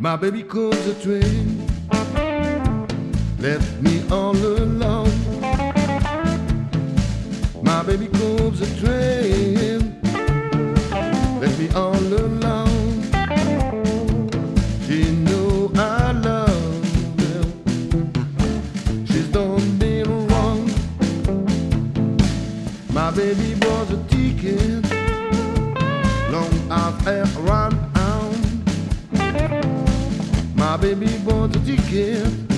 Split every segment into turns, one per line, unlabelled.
My baby calls a train, left me all alone. My baby calls a train, bought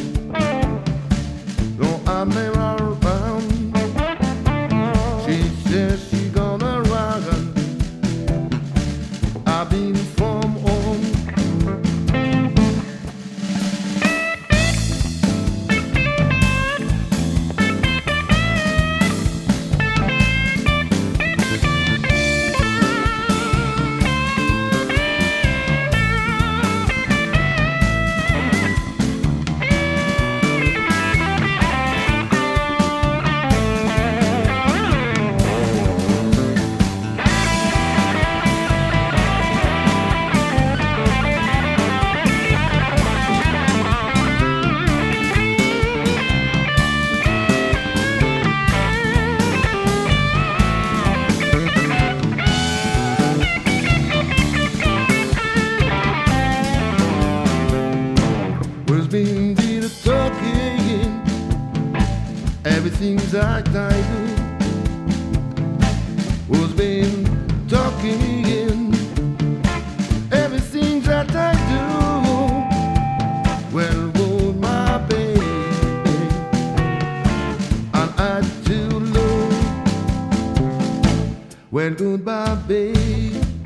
everything's that I do. Was been talking everything that I do. Well would my baby? And I too low well goodbye babe